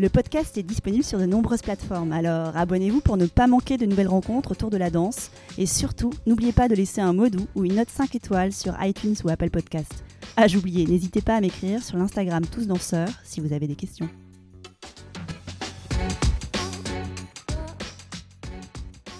Le podcast est disponible sur de nombreuses plateformes, alors abonnez-vous pour ne pas manquer de nouvelles rencontres autour de la danse. Et surtout, n'oubliez pas de laisser un mot doux ou une note 5 étoiles sur iTunes ou Apple Podcast. Ah, j'oubliais, n'hésitez pas à m'écrire sur l'Instagram Tous Danseurs si vous avez des questions.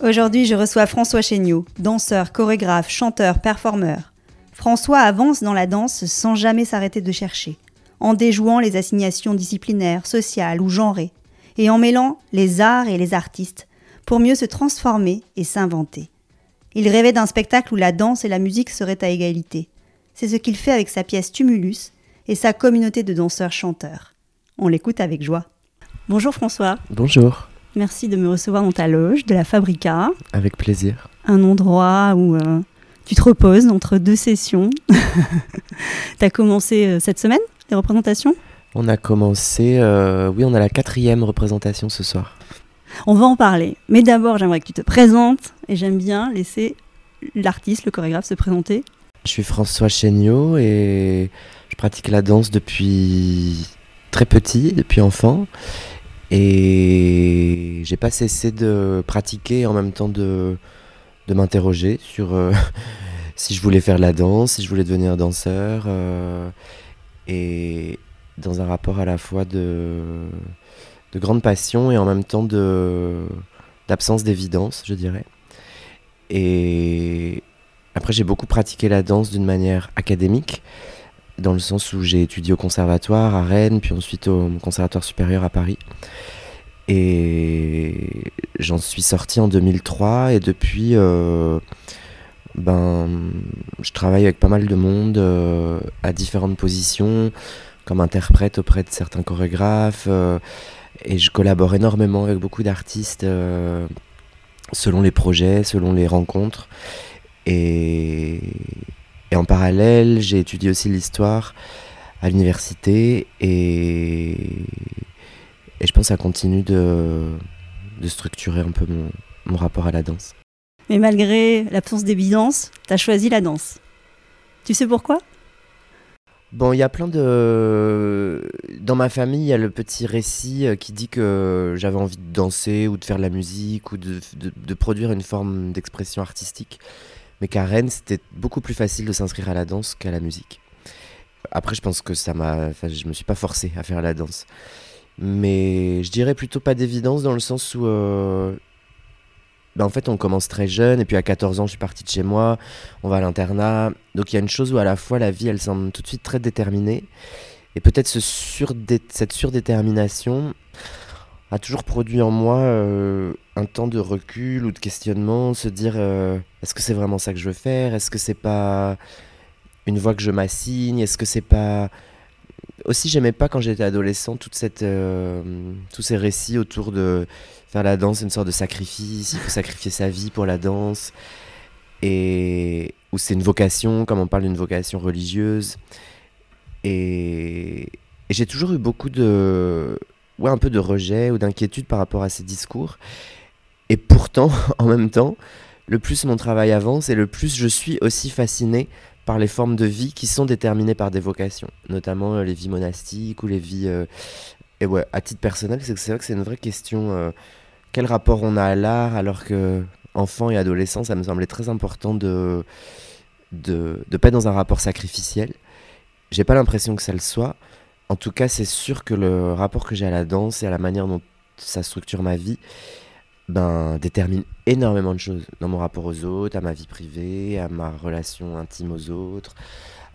Aujourd'hui, je reçois François Chéniaud, danseur, chorégraphe, chanteur, performeur. François avance dans la danse sans jamais s'arrêter de chercher, en déjouant les assignations disciplinaires, sociales ou genrées, et en mêlant les arts et les artistes pour mieux se transformer et s'inventer. Il rêvait d'un spectacle où la danse et la musique seraient à égalité. C'est ce qu'il fait avec sa pièce Tumulus et sa communauté de danseurs-chanteurs. On l'écoute avec joie. Bonjour François. Bonjour. Merci de me recevoir dans ta loge de la Fabrica. Avec plaisir. Un endroit où euh, tu te reposes entre deux sessions. tu as commencé euh, cette semaine? Les représentations? On a commencé, euh, oui, on a la quatrième représentation ce soir. On va en parler. Mais d'abord, j'aimerais que tu te présentes et j'aime bien laisser l'artiste, le chorégraphe se présenter. Je suis François Chéniaud et je pratique la danse depuis très petit, depuis enfant. Et j'ai pas cessé de pratiquer en même temps de, de m'interroger sur euh, si je voulais faire la danse, si je voulais devenir danseur. Euh, et dans un rapport à la fois de, de grande passion et en même temps de d'absence d'évidence, je dirais. Et après, j'ai beaucoup pratiqué la danse d'une manière académique, dans le sens où j'ai étudié au conservatoire à Rennes, puis ensuite au conservatoire supérieur à Paris. Et j'en suis sorti en 2003 et depuis, euh, ben, je travaille avec pas mal de monde euh, à différentes positions, comme interprète auprès de certains chorégraphes, euh, et je collabore énormément avec beaucoup d'artistes selon les projets, selon les rencontres. Et, en parallèle, j'ai étudié aussi l'histoire à l'université et je pense que ça continue de, structurer un peu mon, rapport à la danse. Mais malgré l'absence d'évidence, tu as choisi la danse. Tu sais pourquoi? Bon, il y a plein de... Dans ma famille, il y a le petit récit euh, qui dit que j'avais envie de danser ou de faire de la musique ou de produire une forme d'expression artistique. Mais qu'à Rennes, c'était beaucoup plus facile de s'inscrire à la danse qu'à la musique. Après, je pense que ça m'a... Enfin, je me suis pas forcé à faire la danse mais je dirais plutôt pas d'évidence dans le sens où euh, ben en fait on commence très jeune et puis à 14 ans je suis parti de chez moi, on va à l'internat, donc il y a une chose où à la fois la vie elle semble tout de suite très déterminée. Et peut-être cette surdétermination a toujours produit en moi euh, un temps de recul ou de questionnement, se dire euh, est-ce que c'est vraiment ça que je veux faire, est-ce que c'est pas une voie que je m'assigne, est-ce que c'est pas aussi, j'aimais pas quand j'étais adolescent toute cette, euh, tous ces récits autour de faire la danse, une sorte de sacrifice, il faut sacrifier sa vie pour la danse, et où c'est une vocation, comme on parle d'une vocation religieuse. Et, et j'ai toujours eu beaucoup de, ouais, un peu de rejet ou d'inquiétude par rapport à ces discours. Et pourtant, en même temps, le plus mon travail avance et le plus je suis aussi fasciné par les formes de vie qui sont déterminées par des vocations, notamment euh, les vies monastiques ou les vies... Euh, et ouais, à titre personnel, c'est vrai que c'est une vraie question. Euh, quel rapport on a à l'art alors que enfant et adolescent, ça me semblait très important de de ne pas être dans un rapport sacrificiel. J'ai pas l'impression que ça le soit. En tout cas, c'est sûr que le rapport que j'ai à la danse et à la manière dont ça structure ma vie, ben, détermine énormément de choses dans mon rapport aux autres, à ma vie privée, à ma relation intime aux autres,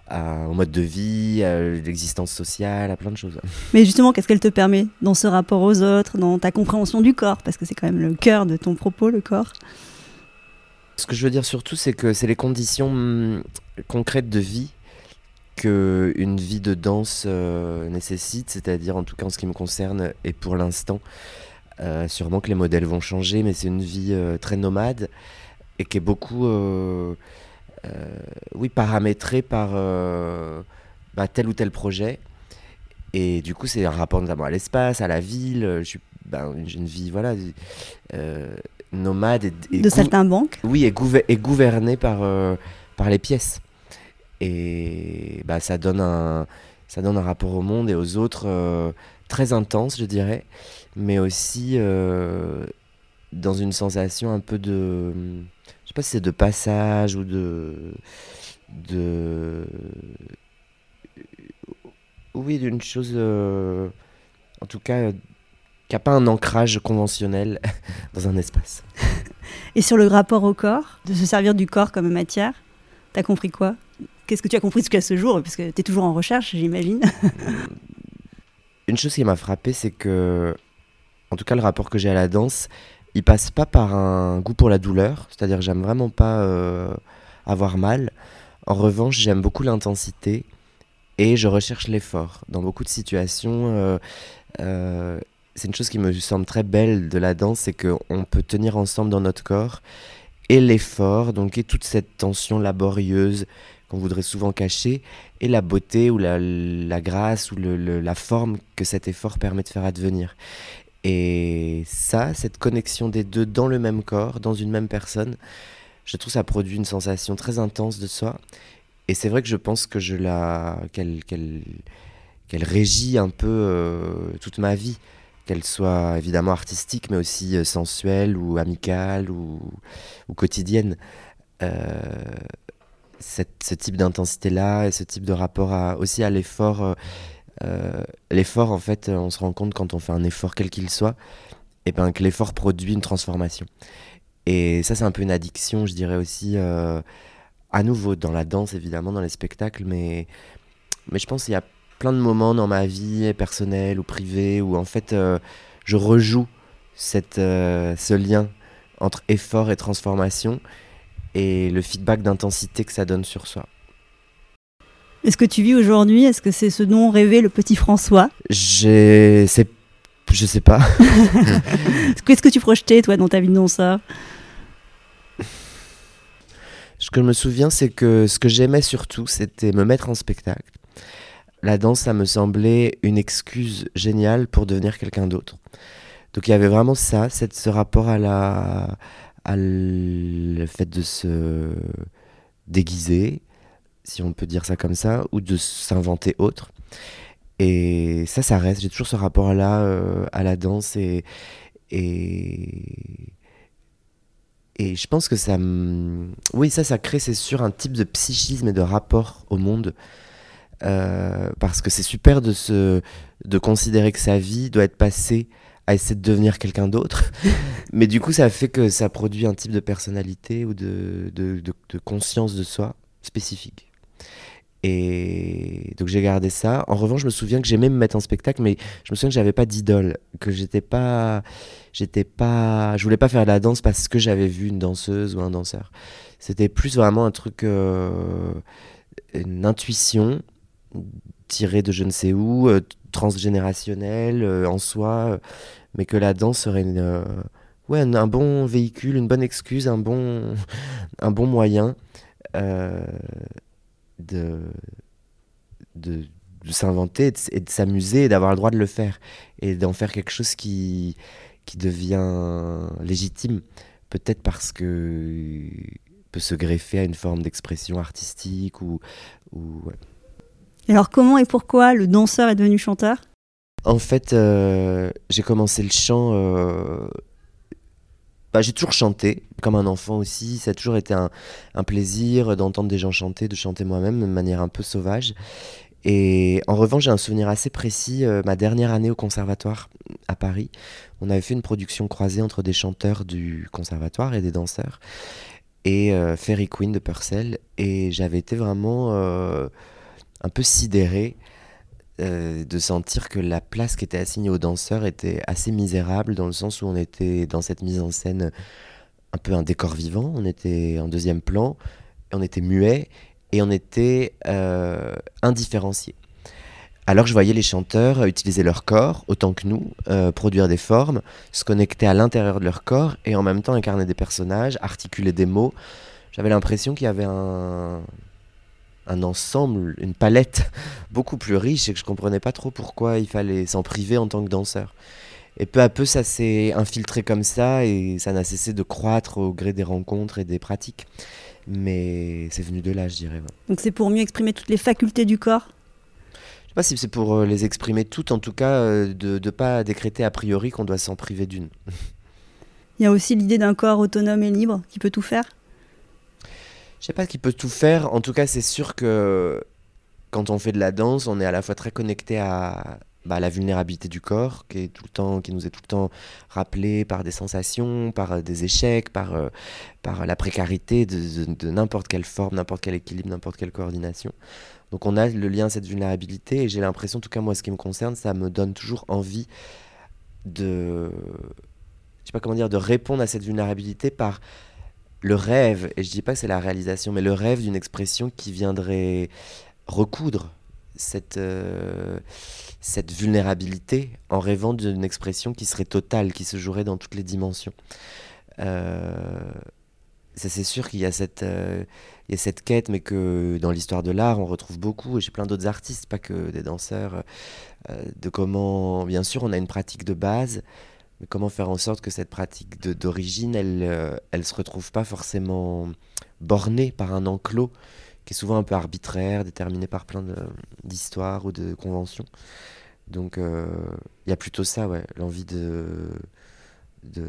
à, au mode de vie, à l'existence sociale, à plein de choses. Mais justement, qu'est-ce qu'elle te permet dans ce rapport aux autres, dans ta compréhension du corps? Parce que c'est quand même le cœur de ton propos, le corps. Ce que je veux dire surtout, c'est que c'est les conditions hum, concrètes de vie qu'une vie de danse nécessite, c'est-à-dire en tout cas en ce qui me concerne et pour l'instant. sûrement que les modèles vont changer, mais c'est une vie très nomade et qui est beaucoup oui, paramétrée par bah, tel ou tel projet. Et du coup, c'est un rapport notamment à l'espace, à la ville. Je suis, ben, j'ai une vie, voilà, euh, nomade. Et, de certains banques Oui, et, et gouverné par, euh, par les pièces. Et bah, ça, donne un, ça donne un rapport au monde et aux autres euh, très intense, je dirais, mais aussi dans une sensation un peu de. Je sais pas si c'est de passage ou de. de oui, d'une chose, euh, en tout cas, euh, qui n'a pas un ancrage conventionnel dans un espace. Et sur le rapport au corps, de se servir du corps comme matière, t'as compris quoi? Qu'est-ce que tu as compris jusqu'à ce jour? Parce que tu es toujours en recherche, j'imagine. Une chose qui m'a frappé, c'est que, en tout cas, le rapport que j'ai à la danse, il passe pas par un goût pour la douleur, c'est-à-dire j'aime vraiment pas euh, avoir mal. En revanche, j'aime beaucoup l'intensité et je recherche l'effort. Dans beaucoup de situations, euh, euh, c'est une chose qui me semble très belle de la danse, c'est qu'on peut tenir ensemble dans notre corps et l'effort, donc et toute cette tension laborieuse qu'on voudrait souvent cacher, et la beauté ou la, grâce ou la forme que cet effort permet de faire advenir. Et ça, cette connexion des deux dans le même corps, dans une même personne, je trouve ça produit une sensation très intense de soi. Et c'est vrai que je pense que je la qu'elle qu'elle régit un peu euh, toute ma vie, qu'elle soit évidemment artistique, mais aussi euh, sensuelle ou amicale ou, ou quotidienne. Euh, cette, ce type d'intensité-là et ce type de rapport à, aussi à l'effort. L'effort, en fait, on se rend compte quand on fait un effort quel qu'il soit, et ben que l'effort produit une transformation. Et ça, c'est un peu une addiction, je dirais aussi à nouveau dans la danse évidemment, dans les spectacles, mais, mais je pense qu'il y a plein de moments dans ma vie personnelle ou privée où en fait euh, je rejoue cette, euh, ce lien entre effort et transformation et le feedback d'intensité que ça donne sur soi. Est-ce que tu vis aujourd'hui Est-ce que c'est ce dont rêvait le petit François Je sais pas. Qu'est-ce que tu projetais toi dans ta vie de danseur? Ce que je me souviens, c'est que ce que j'aimais surtout, c'était me mettre en spectacle. La danse, ça me semblait une excuse géniale pour devenir quelqu'un d'autre. Donc il y avait vraiment ça, cette, ce rapport à la, à le fait de se déguiser, si on peut dire ça comme ça, ou de s'inventer autre. Et ça, ça reste. J'ai toujours ce rapport-là euh, à la danse et, et et je pense que ça. Oui, ça, ça crée, c'est sûr, un type de psychisme et de rapport au monde. Euh, parce que c'est super de, se, de considérer que sa vie doit être passée à essayer de devenir quelqu'un d'autre. Mais du coup, ça fait que ça produit un type de personnalité ou de, de, de conscience de soi spécifique. Et donc j'ai gardé ça. En revanche, je me souviens que j'aimais me mettre en spectacle, mais je me souviens que j'avais pas d'idole, que j'étais pas, j'étais pas, je voulais pas faire la danse parce que j'avais vu une danseuse ou un danseur. C'était plus vraiment un truc, euh, une intuition tirée de je ne sais où, euh, transgénérationnelle euh, en soi, mais que la danse serait une, ouais, un, bon véhicule, une bonne excuse, un bon, un bon moyen de, de, s'inventer et de, s'amuser et d'avoir le droit de le faire et d'en faire quelque chose qui, qui devient légitime, peut-être parce que peut se greffer à une forme d'expression artistique ou, ou Alors comment et pourquoi le danseur est devenu chanteur? En fait, euh, j'ai commencé le chant euh, bah, j'ai toujours chanté, comme un enfant aussi. Ça a toujours été un, plaisir d'entendre des gens chanter, de chanter moi-même de manière un peu sauvage. Et en revanche, j'ai un souvenir assez précis. Euh, ma dernière année au conservatoire à Paris, on avait fait une production croisée entre des chanteurs du conservatoire et des danseurs. Et euh, Fairy Queen de Purcell. Et j'avais été vraiment euh, un peu sidéré euh, de sentir que la place qui était assignée aux danseurs était assez misérable dans le sens où on était dans cette mise en scène un peu un décor vivant, on était en deuxième plan, on était muet et on était euh, indifférenciés. Alors je voyais les chanteurs utiliser leur corps autant que nous, euh, produire des formes, se connecter à l'intérieur de leur corps et en même temps incarner des personnages, articuler des mots. J'avais l'impression qu'il y avait un, un ensemble, une palette beaucoup plus riche et que je comprenais pas trop pourquoi il fallait s'en priver en tant que danseur. Et peu à peu, ça s'est infiltré comme ça et ça n'a cessé de croître au gré des rencontres et des pratiques. Mais c'est venu de là, je dirais. Donc c'est pour mieux exprimer toutes les facultés du corps? Je sais pas si c'est pour euh, les exprimer toutes, en tout cas, euh, de ne pas décréter a priori qu'on doit s'en priver d'une. Il y a aussi l'idée d'un corps autonome et libre qui peut tout faire? Je sais pas qui peut tout faire. En tout cas, c'est sûr que quand on fait de la danse, on est à la fois très connecté à, bah, la vulnérabilité du corps qui, est tout le temps, qui nous est tout le temps rappelée par des sensations, par euh, des échecs, par, euh, la précarité de, n'importe quelle forme, n'importe quel équilibre, n'importe quelle coordination. Donc on a le lien à cette vulnérabilité et j'ai l'impression, en tout cas moi ce qui me concerne, ça me donne toujours envie de, je sais pas comment dire, de répondre à cette vulnérabilité par le rêve, et je dis pas que c'est la réalisation, mais le rêve d'une expression qui viendrait recoudre cette, euh, cette vulnérabilité en rêvant d'une expression qui serait totale, qui se jouerait dans toutes les dimensions. Euh, c'est sûr qu'il y, euh, y a cette quête, mais que dans l'histoire de l'art, on retrouve beaucoup, et j'ai plein d'autres artistes, pas que des danseurs, de comment, bien sûr, on a une pratique de base, mais comment faire en sorte que cette pratique d'origine, elle ne se retrouve pas forcément bornée par un enclos qui est souvent un peu arbitraire, déterminé par plein d'histoires ou de conventions. Donc euh, il y a plutôt ça, ouais, l'envie de, de,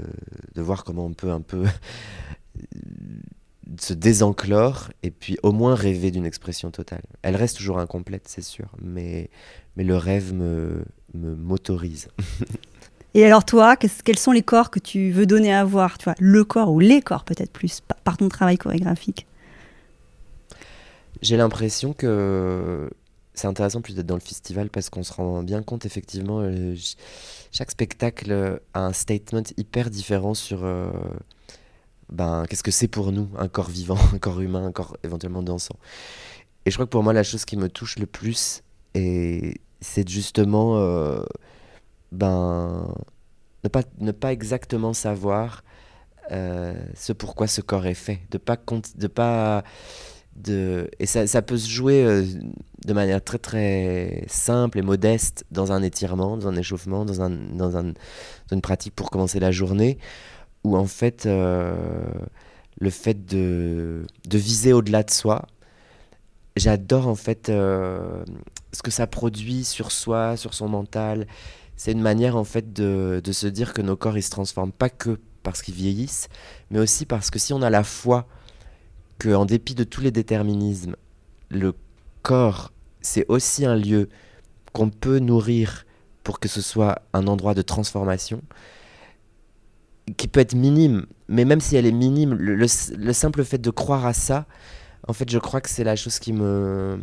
de, voir comment on peut un peu se désenclore et puis au moins rêver d'une expression totale. Elle reste toujours incomplète, c'est sûr, mais, mais le rêve me m'autorise. Et alors toi, quels sont les corps que tu veux donner à voir tu vois, Le corps ou les corps peut-être plus par ton travail chorégraphique j'ai l'impression que c'est intéressant plus d'être dans le festival parce qu'on se rend bien compte effectivement euh, chaque spectacle a un statement hyper différent sur euh, ben qu'est-ce que c'est pour nous un corps vivant, un corps humain, un corps éventuellement dansant. Et je crois que pour moi la chose qui me touche le plus c'est justement euh, ben ne pas ne pas exactement savoir ce pourquoi ce corps est fait, de pas de pas et ça, peut se jouer euh, de manière très très simple et modeste dans un étirement, dans un échauffement, dans, un, dans, un, une pratique pour commencer la journée, où en fait euh, le fait de, de viser au-delà de soi, j'adore en fait euh, ce que ça produit sur soi, sur son mental. C'est une manière en fait de, se dire que nos corps ils se transforment pas que parce qu'ils vieillissent, mais aussi parce que si on a la foi en dépit de tous les déterminismes, le corps, c'est aussi un lieu qu'on peut nourrir pour que ce soit un endroit de transformation, qui peut être minime, mais même si elle est minime, le, simple fait de croire à ça, en fait, je crois que c'est la chose qui me,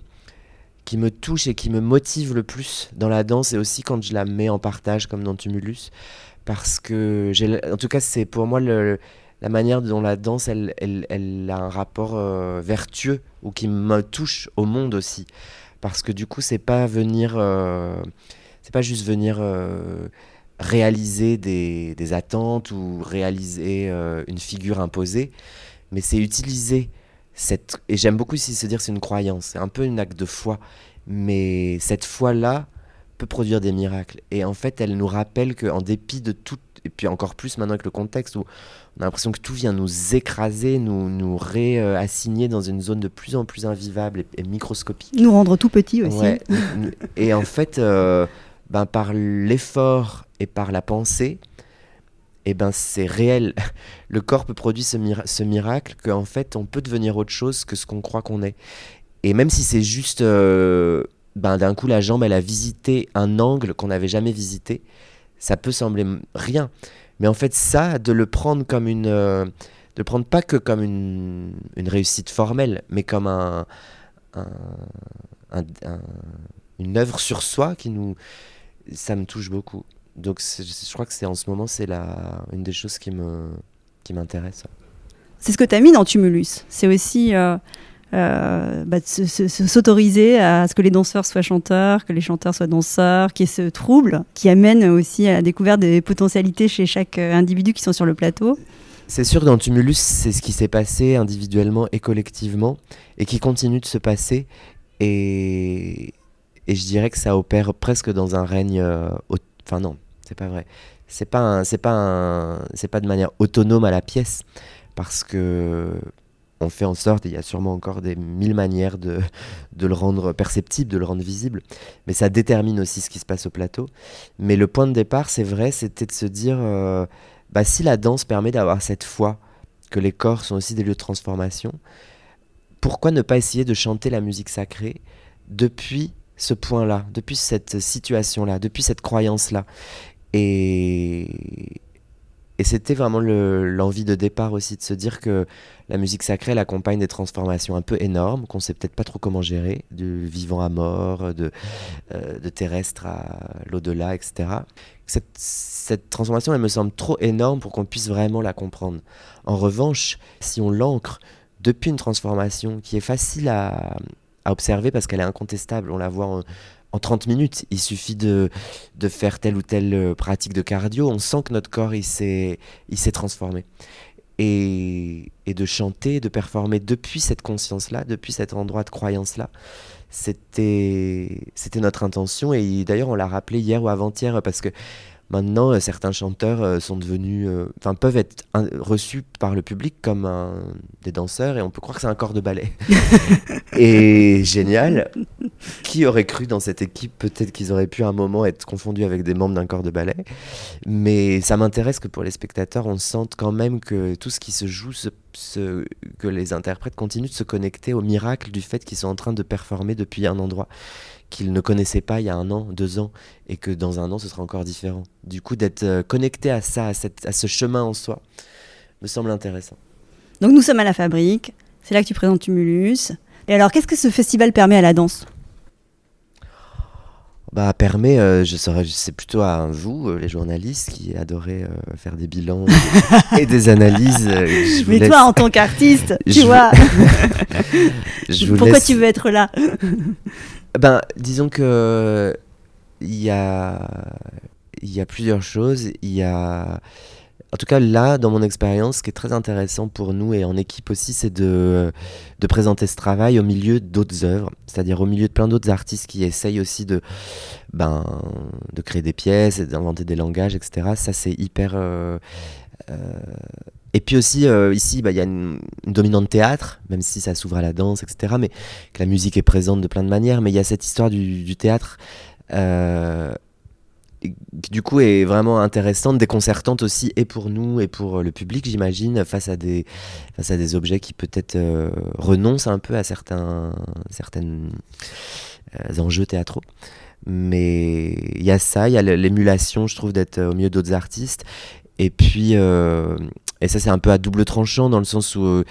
qui me touche et qui me motive le plus dans la danse, et aussi quand je la mets en partage, comme dans Tumulus, parce que, en tout cas, c'est pour moi la manière dont la danse, elle, a un rapport euh, vertueux ou qui me touche au monde aussi. Parce que du coup, c'est pas venir, euh, c'est pas juste venir euh, réaliser des, des, attentes ou réaliser une figure imposée, mais c'est utiliser cette. Et j'aime beaucoup ici se dire c'est une croyance, c'est un peu une acte de foi, mais cette foi-là peut produire des miracles. Et en fait, elle nous rappelle qu'en dépit de tout, et puis encore plus maintenant avec le contexte où on a l'impression que tout vient nous écraser, nous, nous réassigner dans une zone de plus en plus invivable et, microscopique. Nous rendre tout petits aussi. et en fait, euh, ben, par l'effort et par la pensée, eh ben, c'est réel. Le corps peut produire ce, miracle qu'en fait, on peut devenir autre chose que ce qu'on croit qu'on est. Et même si c'est juste, euh, ben, d'un coup, la jambe, elle a visité un angle qu'on n'avait jamais visité, ça peut sembler rien. Mais en fait, ça, de le prendre comme une. Euh, de le prendre pas que comme une, une réussite formelle, mais comme un, un, une œuvre sur soi qui nous. Ça me touche beaucoup. Donc, je crois que c'est en ce moment, c'est la, une des choses qui me qui m'intéresse. C'est ce que tu as mis dans Tumulus. C'est aussi euh, euh, bah, s'autoriser à ce que les danseurs soient chanteurs, que les chanteurs soient danseurs, qu'il y ait ce trouble qui amène aussi à la découverte des potentialités chez chaque euh, individu qui sont sur le plateau. C'est sûr que dans Tumulus, c'est ce qui s'est passé individuellement et collectivement, et qui continue de se passer. Et, et je dirais que ça opère presque dans un règne. Euh, enfin, non, c'est pas vrai. C'est pas, c'est pas, c'est pas de manière autonome à la pièce, parce que on fait en sorte, il y a sûrement encore des mille manières de, de, le rendre perceptible, de le rendre visible, mais ça détermine aussi ce qui se passe au plateau. Mais le point de départ, c'est vrai, c'était de se dire, euh, bah, si la danse permet d'avoir cette foi que les corps sont aussi des lieux de transformation, pourquoi ne pas essayer de chanter la musique sacrée depuis ce point-là, depuis cette situation-là, depuis cette croyance-là? Et, c'était vraiment l'envie de départ aussi de se dire que la musique sacrée elle accompagne des transformations un peu énormes qu'on sait peut-être pas trop comment gérer, du vivant à mort, de, euh, terrestre à l'au-delà, etc. Cette, cette, transformation elle me semble trop énorme pour qu'on puisse vraiment la comprendre. En revanche, si on l'ancre depuis une transformation qui est facile à, à observer parce qu'elle est incontestable, on la voit en, en 30 minutes. Il suffit de, de, faire telle ou telle euh, pratique de cardio. On sent que notre corps, il s'est transformé. Et, et, de chanter, de performer depuis cette conscience-là, depuis cet endroit de croyance-là, c'était notre intention. Et d'ailleurs, on l'a rappelé hier ou avant-hier parce que Maintenant, euh, certains chanteurs euh, sont devenus, euh, enfin, peuvent être reçus par le public comme des danseurs et on peut croire que c'est un corps de ballet. et génial. Qui aurait cru dans cette équipe? Peut-être qu'ils auraient pu à un moment être confondus avec des membres d'un corps de ballet. Mais ça m'intéresse que pour les spectateurs, on sente quand même que tout ce qui se joue, que les interprètes continuent de se connecter au miracle du fait qu'ils sont en train de performer depuis un endroit qu'ils ne connaissaient pas il y a un an, deux ans, et que dans un an ce sera encore différent. Du coup, d'être euh, connecté à ça, à, ce chemin en soi, me semble intéressant. Donc nous sommes à la fabrique, c'est là que tu présentes Tumulus. Et alors, qu'est-ce que ce festival permet à la danse? Bah, permet, euh, je serais, c'est plutôt à vous, euh, les journalistes, qui adorez faire des bilans et des analyses. Mais toi, en tant qu'artiste, tu vois, pourquoi tu veux être là? ben, disons que il y a, il y a plusieurs choses. Il y a, en tout cas là, dans mon expérience, ce qui est très intéressant pour nous et en équipe aussi, c'est de, de présenter ce travail au milieu d'autres œuvres, c'est-à-dire au milieu de plein d'autres artistes qui essayent aussi de, ben, de créer des pièces, d'inventer des langages, etc. Ça, c'est hyper euh, et puis aussi, euh, ici, bah, il y a une, dominante théâtre, même si ça s'ouvre à la danse, etc. Mais que la musique est présente de plein de manières. Mais il y a cette histoire du, théâtre euh, qui, du coup, est vraiment intéressante, déconcertante aussi, et pour nous, et pour le public, j'imagine, face, à des, objets qui peut-être euh, renoncent un peu à certains enjeux théâtraux. Mais il y a ça, il y a l'émulation, je trouve, d'être au milieu d'autres artistes. Et puis, euh, et ça c'est un peu à double tranchant dans le sens où euh,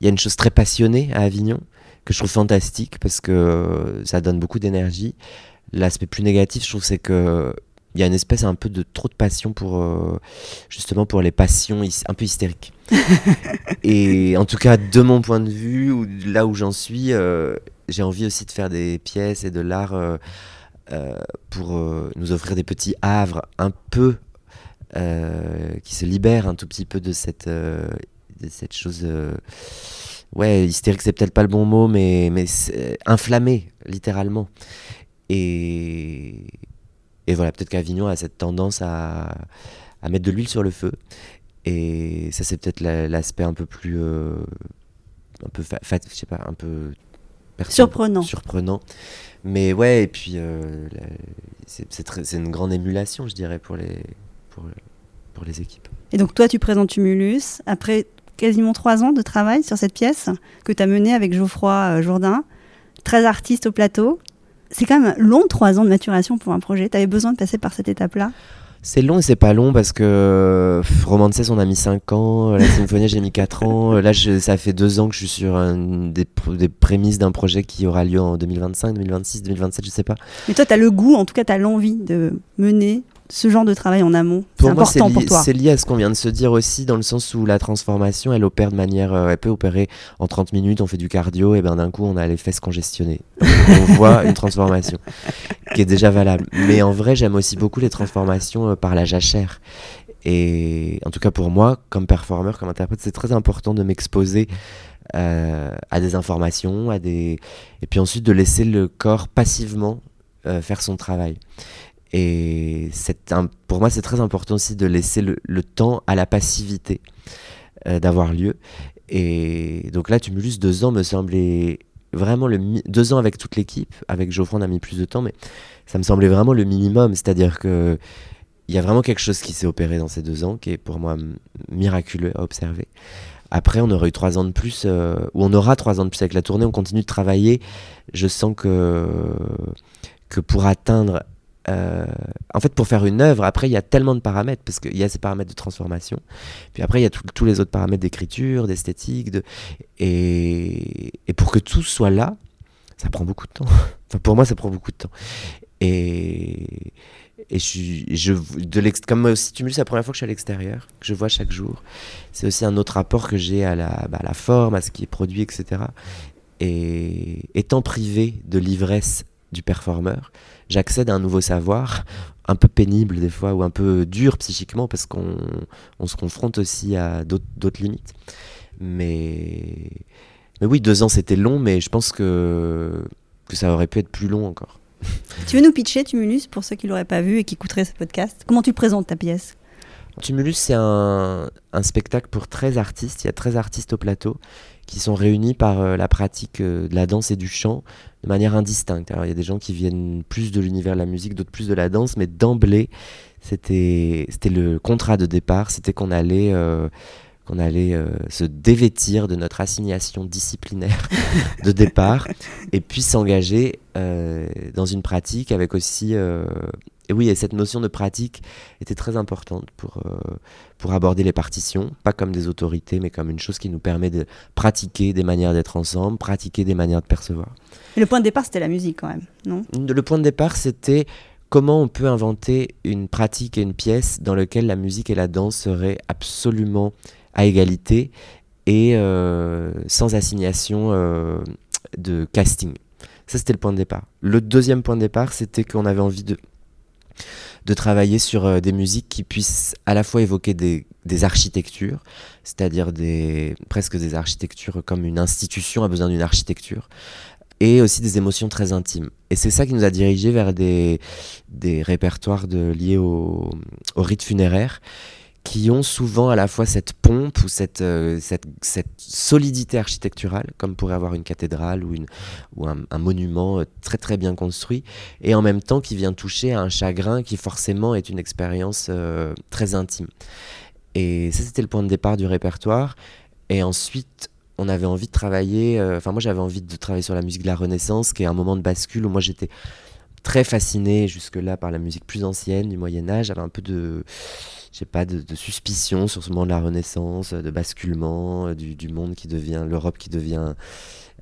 il y a une chose très passionnée à Avignon que je trouve fantastique parce que euh, ça donne beaucoup d'énergie. L'aspect plus négatif, je trouve, c'est que il y a une espèce un peu de trop de passion pour justement pour les passions un peu hystériques. et en tout cas, de mon point de vue, ou là où j'en suis, j'ai envie aussi de faire des pièces et de l'art pour nous offrir des petits havres un peu euh, qui se libère un tout petit peu de cette, euh, de cette chose. Euh, ouais, hystérique, c'est peut-être pas le bon mot, mais, mais inflammé, littéralement. Et, et voilà, peut-être qu'Avignon a cette tendance à, à mettre de l'huile sur le feu. Et ça, c'est peut-être l'aspect un peu plus. un peu, je sais pas, un peu. Surprenant. Surprenant. Mais ouais, et puis c'est une grande émulation, je dirais, pour les, pour, pour les équipes. Et donc toi, tu présentes Tumulus après quasiment trois ans de travail sur cette pièce que tu as menée avec Geoffroy euh, Jourdain, 13 artistes au plateau. C'est quand même long, trois ans de maturation pour un projet. Tu avais besoin de passer par cette étape-là? C'est long et c'est pas long parce que Romances on a mis 5 ans, la Symphonie j'ai mis 4 ans, là ça fait 2 ans que je suis sur des, des, prémices d'un projet qui aura lieu en 2025, 2026, 2027, je sais pas. Mais toi tu as le goût, en tout cas tu as l'envie de mener ce genre de travail en amont C'est important pour toi C'est lié à ce qu'on vient de se dire aussi, dans le sens où la transformation, elle opère de manière. Euh, elle peut opérer en 30 minutes, on fait du cardio, et ben d'un coup, on a les fesses congestionnées. on voit une transformation qui est déjà valable. Mais en vrai, j'aime aussi beaucoup les transformations euh, par la jachère. Et en tout cas, pour moi, comme performeur, comme interprète, c'est très important de m'exposer. Euh, à des informations, à des et puis ensuite de laisser le corps passivement faire son travail. Et un, pour moi, c'est très important aussi de laisser le, temps à la passivité euh, d'avoir lieu. Et donc là, Tumulus, deux ans me semblait vraiment le deux ans avec toute l'équipe. Avec Geoffroy, on a mis plus de temps, mais ça me semblait vraiment le minimum. C'est-à-dire que il y a vraiment quelque chose qui s'est opéré dans ces deux ans, qui est pour moi miraculeux à observer. Après, on aurait eu trois ans de plus, euh, ou on aura trois ans de plus avec la tournée. On continue de travailler. Je sens que que pour atteindre euh, en fait, pour faire une œuvre, après, il y a tellement de paramètres, parce qu'il y a ces paramètres de transformation, puis après, il y a tous les autres paramètres d'écriture, d'esthétique, de... et... pour que tout soit là, ça prend beaucoup de temps. enfin, pour moi, ça prend beaucoup de temps. Et, je, comme si tu me dis, c'est la première fois que je suis à l'extérieur, que je vois chaque jour. C'est aussi un autre rapport que j'ai à bah, à la forme, à ce qui est produit, etc. Et étant privé de l'ivresse du performeur, j'accède à un nouveau savoir, un peu pénible des fois, ou un peu dur psychiquement, parce qu'on on se confronte aussi à d'autres limites. Mais, mais oui, deux ans c'était long, mais je pense que, que ça aurait pu être plus long encore. Tu veux nous pitcher Tumulus pour ceux qui l'auraient pas vu et qui écouteraient ce podcast? Comment tu présentes ta pièce? Tumulus, c'est un, spectacle pour 13 artistes. Il y a 13 artistes au plateau qui sont réunis par euh, la pratique euh, de la danse et du chant de manière indistincte. Alors il y a des gens qui viennent plus de l'univers de la musique, d'autres plus de la danse, mais d'emblée, c'était le contrat de départ, c'était qu'on allait euh, qu'on allait se dévêtir de notre assignation disciplinaire de départ et puis s'engager dans une pratique avec aussi et oui, et cette notion de pratique était très importante pour, euh, pour aborder les partitions, pas comme des autorités, mais comme une chose qui nous permet de pratiquer des manières d'être ensemble, pratiquer des manières de percevoir. Et le point de départ, c'était la musique quand même, non? Le point de départ, c'était comment on peut inventer une pratique et une pièce dans laquelle la musique et la danse seraient absolument à égalité et euh, sans assignation euh, de casting. Ça, c'était le point de départ. Le deuxième point de départ, c'était qu'on avait envie de de travailler sur euh, des musiques qui puissent à la fois évoquer des, architectures, c'est-à-dire presque des architectures comme une institution a besoin d'une architecture, et aussi des émotions très intimes. Et c'est ça qui nous a dirigés vers des, répertoires liés au, au rite funéraire qui ont souvent à la fois cette pompe ou cette, euh, cette, cette, solidité architecturale, comme pourrait avoir une cathédrale ou, une, ou un, monument euh, très très bien construit, et en même temps qui vient toucher à un chagrin qui forcément est une expérience euh, très intime. Et ça c'était le point de départ du répertoire. Et ensuite, on avait envie de travailler, enfin moi j'avais envie de travailler sur la musique de la Renaissance, qui est un moment de bascule où moi j'étais très fasciné jusque-là par la musique plus ancienne du Moyen Âge, j'avais un peu de j'ai pas de, suspicion sur ce moment de la Renaissance, de basculement euh, du, monde qui devient, l'Europe qui devient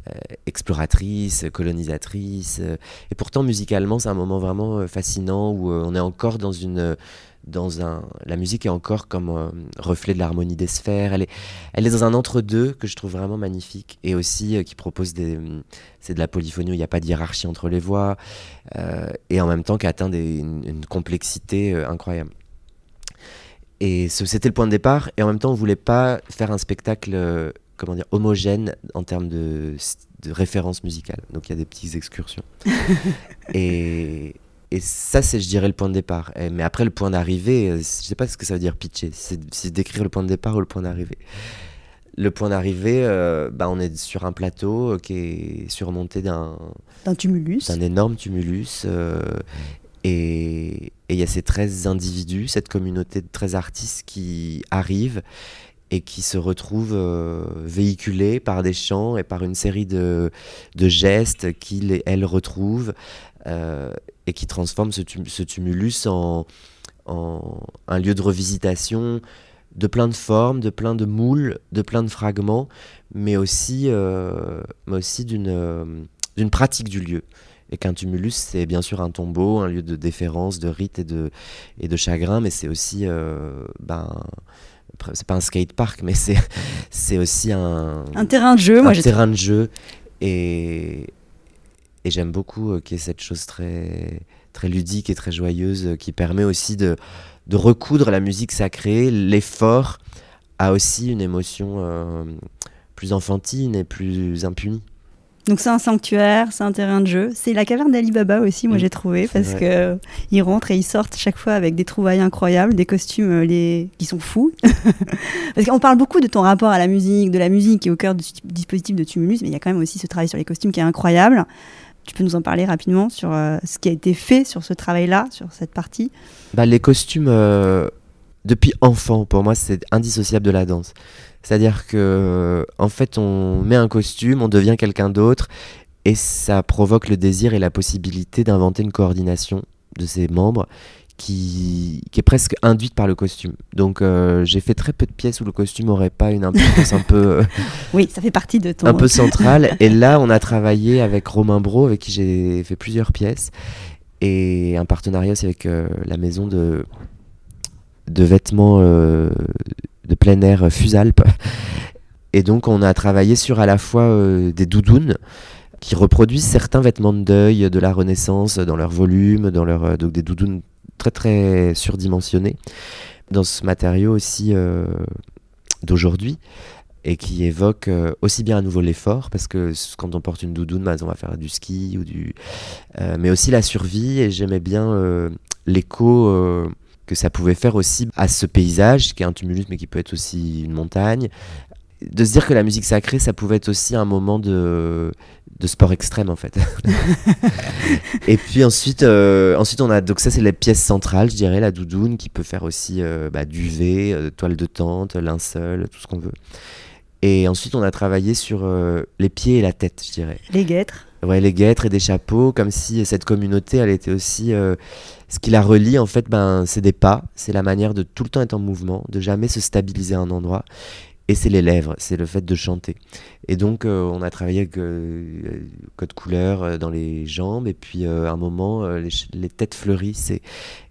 euh, exploratrice, colonisatrice. Euh. et pourtant, musicalement, c'est un moment vraiment fascinant où on est encore dans une dans un la musique est encore comme reflet de l'harmonie des sphères elle est elle est dans un entre deux que je trouve vraiment magnifique et aussi qui propose des c'est de la polyphonie où il n'y a pas de hiérarchie entre les voix et en même temps qui atteint une, complexité incroyable et c'était le point de départ. Et en même temps, on voulait pas faire un spectacle, euh, comment dire, homogène en termes de, de référence musicale. Donc il y a des petites excursions. et, et ça, c'est, je dirais, le point de départ. mais après, le point d'arrivée, euh, je sais pas ce que ça veut dire pitcher. C'est, décrire le point de départ ou le point d'arrivée. Le point d'arrivée, euh, bah, on est sur un plateau qui est surmonté d'un... D'un tumulus. D'un énorme tumulus. Et il y a ces 13 individus, cette communauté de 13 artistes qui arrivent et qui se retrouvent euh, véhiculés par des chants et par une série de, gestes qu'ils elles retrouvent euh, et qui transforment ce, tumulus en, en, un lieu de revisitation de plein de formes, de plein de moules, de plein de fragments, mais aussi, euh, mais aussi d'une pratique du lieu Et qu'un tumulus, c'est bien sûr un tombeau, un lieu de déférence, de rite et de, et de chagrin, mais c'est aussi, euh, ben, c'est pas un skate park, mais c'est, c'est aussi un, Un terrain de jeu, un moi terrain de jeu. Et, et j'aime beaucoup euh, qu'il y ait cette chose très, très ludique et très joyeuse euh, qui permet aussi de, de recoudre la musique sacrée. L'effort a aussi une émotion euh, plus enfantine et plus impunie. Donc c'est un sanctuaire, c'est un terrain de jeu. C'est la caverne d'Ali Baba aussi, moi Mm, j'ai trouvé, parce que euh, ils rentrent et ils sortent chaque fois avec des trouvailles incroyables, des costumes euh, les... qui sont fous. parce qu'on parle beaucoup de ton rapport à la musique, de la musique qui est au cœur du dispositif de Tumulus, mais il y a quand même aussi ce travail sur les costumes qui est incroyable. Tu peux nous en parler rapidement sur euh, ce qui a été fait sur ce travail-là, sur cette partie? Bah, les costumes, euh, depuis enfant, pour moi, c'est indissociable de la danse. C'est-à-dire que, en fait, on met un costume, on devient quelqu'un d'autre, et ça provoque le désir et la possibilité d'inventer une coordination de ses membres qui, qui est presque induite par le costume. Donc, euh, j'ai fait très peu de pièces où le costume n'aurait pas une importance un peu. euh, Oui, ça fait partie de ton... un peu centrale. et là, on a travaillé avec Romain Bro, avec qui j'ai fait plusieurs pièces, et un partenariat aussi avec euh, la maison de, de vêtements euh, de plein air euh, Fusalp. Et donc, on a travaillé sur à la fois euh, des doudounes qui reproduisent certains vêtements de deuil de la Renaissance dans leur volume, dans leur, euh, donc des doudounes très très surdimensionnées, dans ce matériau aussi d'aujourd'hui et qui évoque aussi bien à nouveau l'effort, parce que quand on porte une doudoune, bah, on va faire du ski, ou du, mais aussi la survie, et j'aimais bien l'écho que ça pouvait faire aussi à ce paysage, qui est un tumulus, mais qui peut être aussi une montagne, de se dire que la musique sacrée, ça pouvait être aussi un moment de, de sport extrême, en fait. et puis ensuite, euh, ensuite, on a, donc ça c'est les pièces centrales, je dirais, la doudoune, qui peut faire aussi euh, bah, duvet, euh, toile de tente, linceul, tout ce qu'on veut. Et ensuite, on a travaillé sur euh, les pieds et la tête, je dirais. Les guêtres. Ouais, les guêtres et des chapeaux, comme si cette communauté, elle était aussi. euh, ce qui la relie, en fait, ben, c'est des pas, c'est la manière de tout le temps être en mouvement, de jamais se stabiliser à un endroit. Et c'est les lèvres, c'est le fait de chanter. Et donc, euh, on a travaillé avec euh, code couleur euh, dans les jambes, et puis à un moment, les, les têtes fleurissent et,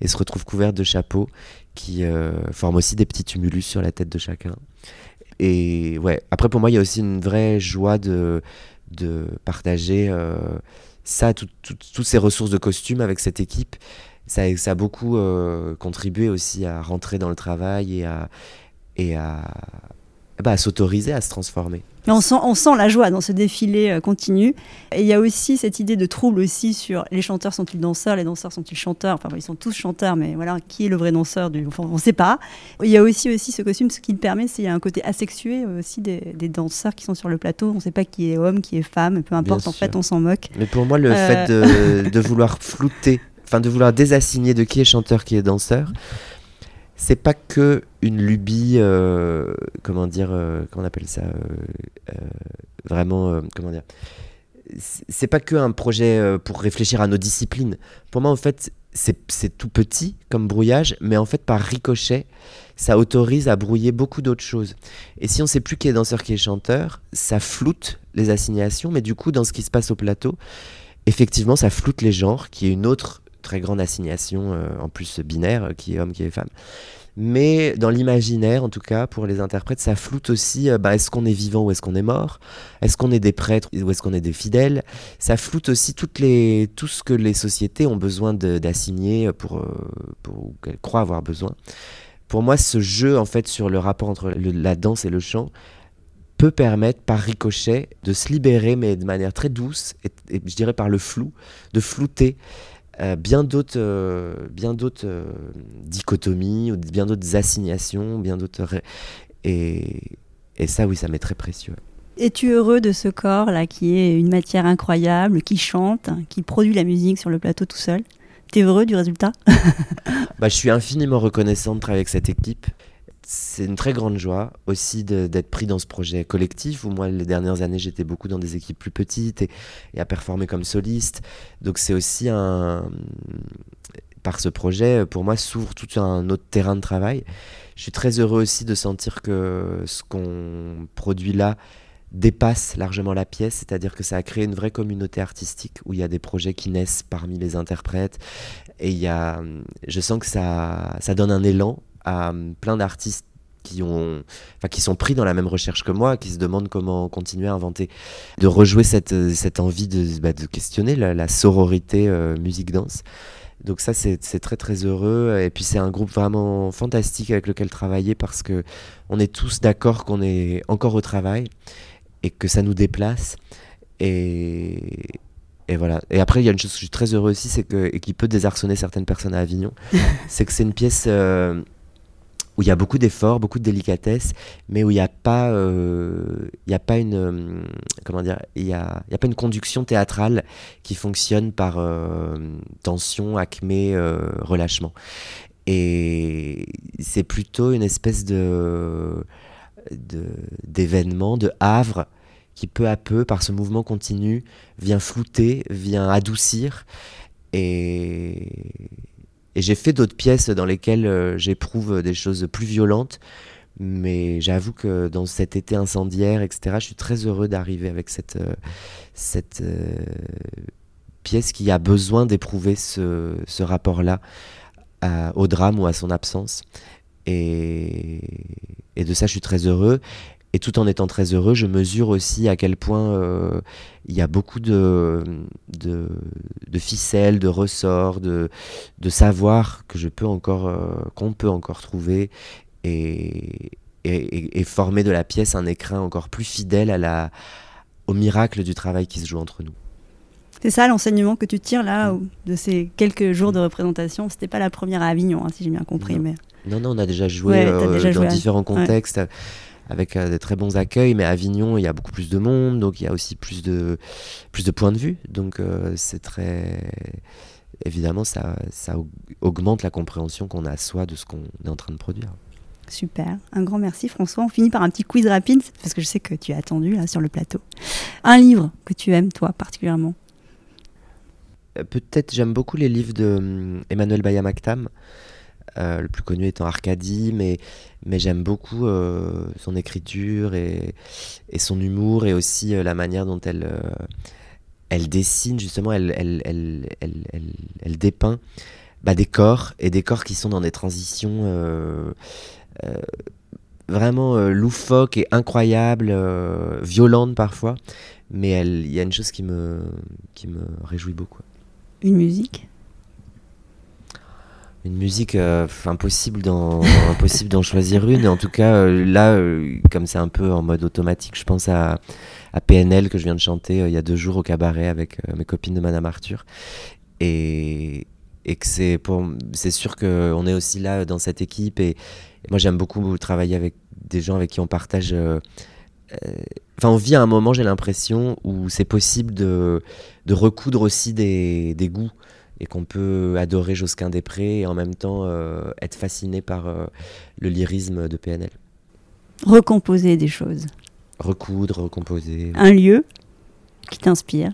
et se retrouvent couvertes de chapeaux qui forment aussi des petits tumulus sur la tête de chacun. Et ouais, après pour moi, il y a aussi une vraie joie de, de partager euh, ça, tout- tout- toutes ces ressources de costumes avec cette équipe. Ça, a- ça a beaucoup euh, contribué aussi à rentrer dans le travail et à, et à, bah, à s'autoriser à se transformer. Mais on sent, on sent la joie dans ce défilé euh, continu. Et il y a aussi cette idée de trouble aussi sur les chanteurs sont-ils danseurs, les danseurs sont-ils chanteurs? Enfin, ils sont tous chanteurs, mais voilà, qui est le vrai danseur du... enfin, On ne sait pas. Il y a aussi, aussi ce costume, ce qui le permet, c'est qu'il y a un côté asexué aussi des, des danseurs qui sont sur le plateau. On ne sait pas qui est homme, qui est femme, peu importe, en sûr. fait, on s'en moque. Mais pour moi, le Euh. fait de, de vouloir flouter, enfin de vouloir désassigner de qui est chanteur, qui est danseur, c'est pas que une lubie, euh, comment dire, euh, comment on appelle ça, euh, vraiment, comment dire, c'est pas que un projet pour réfléchir à nos disciplines. Pour moi, en fait, c'est c'est tout petit comme brouillage, mais en fait, par ricochet, ça autorise à brouiller beaucoup d'autres choses. Et si on sait plus qui est danseur, qui est chanteur, ça floute les assignations, mais du coup, dans ce qui se passe au plateau, effectivement, ça floute les genres, qui est une autre très grande assignation, euh, en plus binaire, euh, qui est homme, qui est femme. Mais dans l'imaginaire, en tout cas, pour les interprètes, ça floute aussi, euh, bah, est-ce qu'on est vivant ou est-ce qu'on est mort? Est-ce qu'on est des prêtres ou est-ce qu'on est des fidèles? Ça floute aussi toutes les, tout ce que les sociétés ont besoin d'assigner pour, pour, ou qu'elles croient avoir besoin. Pour moi, ce jeu, en fait, sur le rapport entre la danse et le chant, peut permettre par ricochet de se libérer, mais de manière très douce, et je dirais par le flou, de flouter euh, bien d'autres euh, bien d'autres euh, dichotomies, ou bien d'autres assignations, bien d'autres... Et, et ça, oui, ça m'est très précieux. Es-tu heureux de ce corps là qui est une matière incroyable, qui chante, qui produit la musique sur le plateau tout seul? T'es heureux du résultat? Bah, je suis infiniment reconnaissant de travailler avec cette équipe. C'est une très grande joie aussi d'être pris dans ce projet collectif où moi les dernières années j'étais beaucoup dans des équipes plus petites et, et à performer comme soliste. Donc c'est aussi un par ce projet pour moi s'ouvre tout un autre terrain de travail. Je suis très heureux aussi de sentir que ce qu'on produit là dépasse largement la pièce, c'est-à-dire que ça a créé une vraie communauté artistique où il y a des projets qui naissent parmi les interprètes et il y a, je sens que ça, ça donne un élan à plein d'artistes qui, ont, enfin, qui sont pris dans la même recherche que moi, qui se demandent comment continuer à inventer, de rejouer cette, cette envie de, bah, de questionner la, sororité euh, musique-danse. Donc ça, c'est très très heureux. Et puis c'est un groupe vraiment fantastique avec lequel travailler parce que on est tous d'accord qu'on est encore au travail et que ça nous déplace. Et, et voilà. Et après, il y a une chose que je suis très heureux aussi, c'est que et qui peut désarçonner certaines personnes à Avignon, c'est que c'est une pièce euh, où il y a beaucoup d'efforts, beaucoup de délicatesse, mais où il n'y a pas, euh, euh, a, pas une conduction théâtrale qui fonctionne par tension, acmé, relâchement. Et c'est plutôt une espèce d'événement, de, de havre qui peu à peu, par ce mouvement continu, vient flouter, vient adoucir. Et, j'ai fait d'autres pièces dans lesquelles euh, j'éprouve des choses plus violentes. Mais j'avoue que dans cet été incendiaire, etc., je suis très heureux d'arriver avec cette, euh, euh, pièce qui a besoin d'éprouver ce, rapport-là au drame ou à son absence. Et, et, de ça, je suis très heureux. Et tout en étant très heureux, je mesure aussi à quel point euh, il y a beaucoup de, de, ficelles, de ressorts, de, de savoir que je peux encore, euh, qu'on peut encore trouver et, et, former de la pièce un écrin encore plus fidèle à la, au miracle du travail qui se joue entre nous. C'est ça l'enseignement que tu tires là mm. de ces quelques jours de représentation. C'était pas la première à Avignon, hein, si j'ai bien compris. Non. Mais... non, non, on a déjà joué euh, dans différents contextes avec euh, des très bons accueils, mais à Avignon, il y a beaucoup plus de monde, donc il y a aussi plus de, plus de points de vue. Donc euh, c'est très. Évidemment, ça, ça augmente la compréhension qu'on a soi de ce qu'on est en train de produire. Super, un grand merci François. On finit par un petit quiz rapide, parce que je sais que tu es attendu là sur le plateau. Un livre que tu aimes, toi, particulièrement? Euh, Peut-être j'aime beaucoup les livres de hum, Emmanuel Bayamaktam. Euh, le plus connu étant Arcadie, mais, mais j'aime beaucoup euh, son écriture et, son humour et aussi euh, la manière dont elle, elle dessine, justement, elle, elle, elle, elle, elle dépeint bah, des corps et des corps qui sont dans des transitions vraiment loufoques et incroyables, violentes parfois, mais il y a une chose qui me, qui me réjouit beaucoup. Une musique? Une musique euh, impossible d'en d'en choisir une. En tout cas euh, là euh, comme c'est un peu en mode automatique je pense à, à PNL que je viens de chanter il y a deux jours au cabaret avec mes copines de Madame Arthur. Et, et que c'est pour c'est sûr qu'on est aussi là dans cette équipe. Et, moi j'aime beaucoup travailler avec des gens avec qui on partage enfin on vit à un moment j'ai l'impression où c'est possible de, de recoudre aussi des, des goûts et qu'on peut adorer Josquin Després et en même temps euh, être fasciné par euh, le lyrisme de PNL. Recomposer des choses. Recoudre, recomposer. Un lieu qui t'inspire.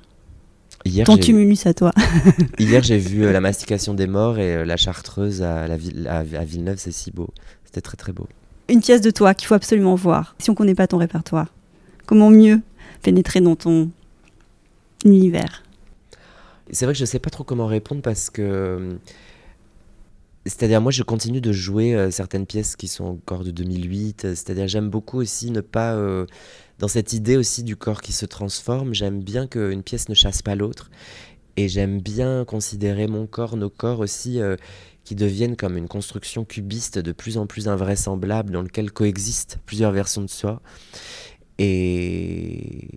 Hier, Ton tumulus à toi. hier, j'ai vu euh, la mastication des morts et la chartreuse à, la à Villeneuve, c'est si beau. C'était très très beau. Une pièce de toi qu'il faut absolument voir si on ne connaît pas ton répertoire. Comment mieux pénétrer dans ton univers? C'est vrai que je ne sais pas trop comment répondre parce que. Euh, c'est-à-dire, moi, je continue de jouer euh, certaines pièces qui sont encore de 2008. C'est-à-dire, j'aime beaucoup aussi ne pas. Euh, dans cette idée aussi du corps qui se transforme, j'aime bien qu'une pièce ne chasse pas l'autre. Et j'aime bien considérer mon corps, nos corps aussi, qui deviennent comme une construction cubiste de plus en plus invraisemblable dans lequel coexistent plusieurs versions de soi. Et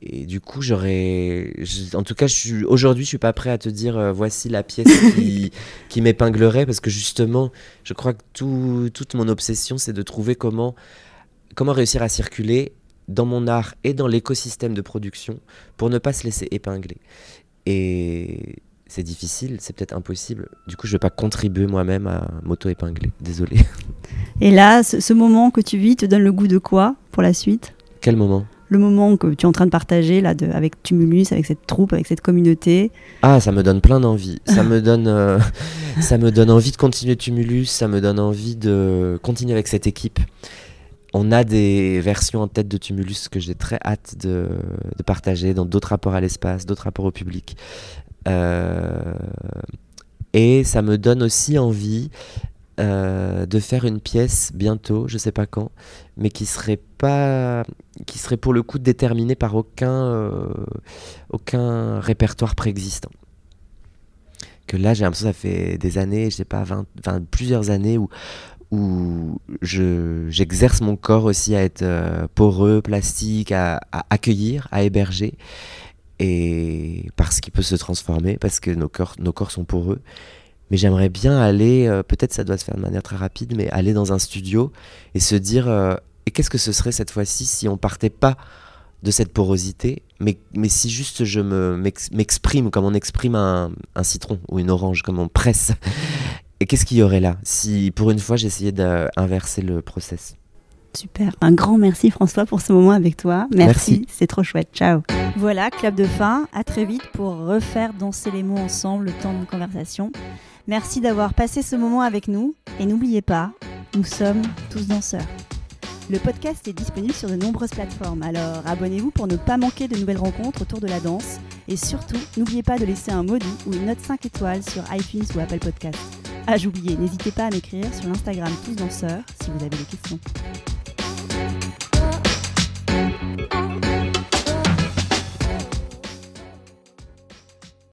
et du coup, j'aurais. En tout cas, aujourd'hui, je suis pas prêt à te dire euh, voici la pièce qui, qui m'épinglerait parce que justement, je crois que tout, toute mon obsession, c'est de trouver comment, comment réussir à circuler dans mon art et dans l'écosystème de production pour ne pas se laisser épingler. Et c'est difficile, c'est peut-être impossible. Du coup, je vais pas contribuer moi-même à m'auto-épingler. Désolé. Et là, ce moment que tu vis te donne le goût de quoi pour la suite? Quel moment? Le moment que tu es en train de partager là, de, avec Tumulus, avec cette troupe, avec cette communauté Ah, ça me donne plein d'envie. ça me donne, euh, ça me donne envie de continuer Tumulus. Ça me donne envie de continuer avec cette équipe. on a des versions en tête de Tumulus que j'ai très hâte de, partager dans d'autres rapports à l'espace, d'autres rapports au public. Euh, et ça me donne aussi envie euh, de faire une pièce bientôt, je sais pas quand, mais qui serait pas, qui serait pour le coup déterminée par aucun, euh, aucun répertoire préexistant. Que là, j'ai l'impression ça fait des années, je sais pas, 20, plusieurs années où j'exerce mon corps aussi à être euh, poreux, plastique, à, accueillir, à héberger, et parce qu'il peut se transformer, parce que nos corps, nos corps sont poreux. Mais j'aimerais bien aller, euh, peut-être ça doit se faire de manière très rapide, mais aller dans un studio et se dire, euh, et qu'est-ce que ce serait cette fois-ci si on partait pas de cette porosité, mais, mais si juste je m'exprime comme on exprime un, un, citron ou une orange, comme on presse et qu'est-ce qu'il y aurait là si pour une fois j'essayais d'inverser le process? Super. Un grand merci François pour ce moment avec toi. Merci, c'est trop chouette. Ciao. Voilà, clap de fin. À très vite pour refaire danser les mots ensemble le temps de conversation. Merci d'avoir passé ce moment avec nous et n'oubliez pas, nous sommes tous danseurs. Le podcast est disponible sur de nombreuses plateformes, alors abonnez-vous pour ne pas manquer de nouvelles rencontres autour de la danse. Et surtout, n'oubliez pas de laisser un doux ou une note 5 étoiles sur iTunes ou Apple Podcast. Ah, j'oubliais, n'hésitez pas à m'écrire sur l'Instagram Tous Danseurs si vous avez des questions.